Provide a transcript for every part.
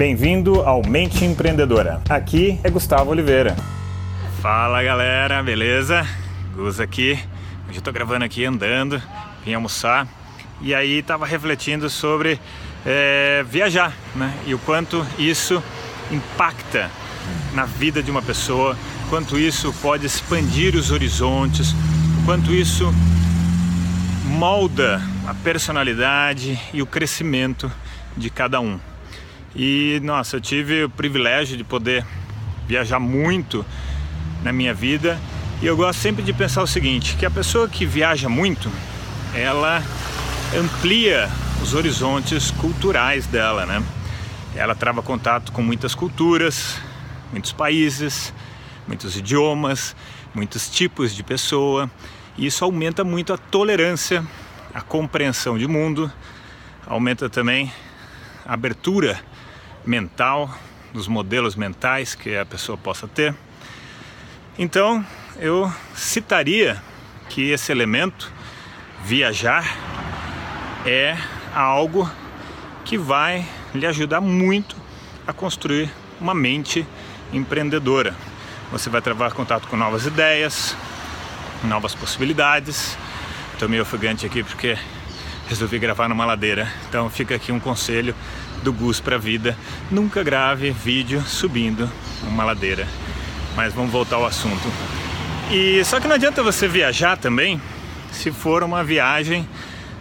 Bem-vindo ao Mente Empreendedora. Aqui é Gustavo Oliveira. Fala galera, beleza? Gus aqui. Hoje eu tô gravando aqui andando, vim almoçar e aí tava refletindo sobre é, viajar, né? E o quanto isso impacta na vida de uma pessoa, quanto isso pode expandir os horizontes, quanto isso molda a personalidade e o crescimento de cada um. E nossa, eu tive o privilégio de poder viajar muito na minha vida e eu gosto sempre de pensar o seguinte, que a pessoa que viaja muito, ela amplia os horizontes culturais dela, né? Ela trava contato com muitas culturas, muitos países, muitos idiomas, muitos tipos de pessoa, e isso aumenta muito a tolerância, a compreensão de mundo, aumenta também a abertura mental, dos modelos mentais que a pessoa possa ter. Então, eu citaria que esse elemento, viajar, é algo que vai lhe ajudar muito a construir uma mente empreendedora. Você vai travar contato com novas ideias, novas possibilidades. Estou meio ofegante aqui porque resolvi gravar numa ladeira. Então fica aqui um conselho do Gus para a vida: nunca grave vídeo subindo uma ladeira. Mas vamos voltar ao assunto. E só que não adianta você viajar também se for uma viagem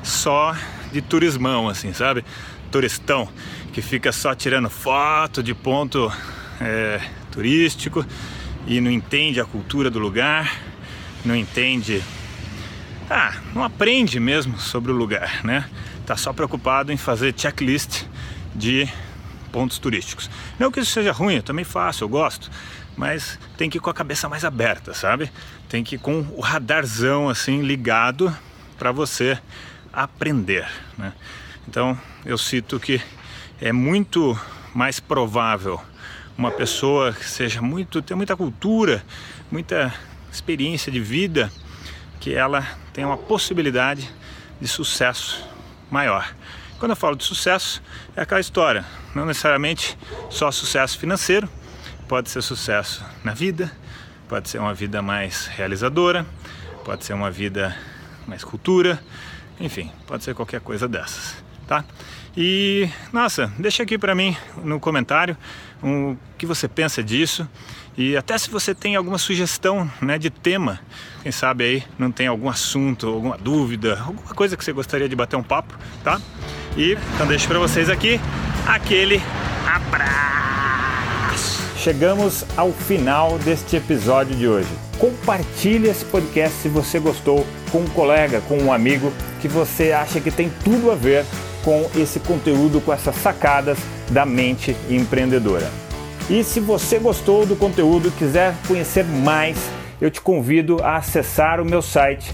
só de turismão, assim, sabe? Turistão que fica só tirando foto de ponto é, turístico e não entende a cultura do lugar, não entende, ah, não aprende mesmo sobre o lugar, né? Tá só preocupado em fazer checklist de pontos turísticos. Não que isso seja ruim, eu também faço, eu gosto, mas tem que ir com a cabeça mais aberta, sabe? Tem que ir com o radarzão assim ligado para você aprender, né? Então eu cito que é muito mais provável uma pessoa que seja muito tem muita cultura, muita experiência de vida, que ela tem uma possibilidade de sucesso maior. Quando eu falo de sucesso, é aquela história, não necessariamente só sucesso financeiro, pode ser sucesso na vida, pode ser uma vida mais realizadora, pode ser uma vida mais cultura, enfim, pode ser qualquer coisa dessas, tá? E nossa, deixa aqui para mim no comentário o que você pensa disso e até se você tem alguma sugestão né, de tema, quem sabe aí não tem algum assunto, alguma dúvida, alguma coisa que você gostaria de bater um papo, tá? E então deixo para vocês aqui aquele abraço. Chegamos ao final deste episódio de hoje. Compartilhe esse podcast se você gostou com um colega, com um amigo que você acha que tem tudo a ver com esse conteúdo, com essas sacadas da mente empreendedora. E se você gostou do conteúdo e quiser conhecer mais, eu te convido a acessar o meu site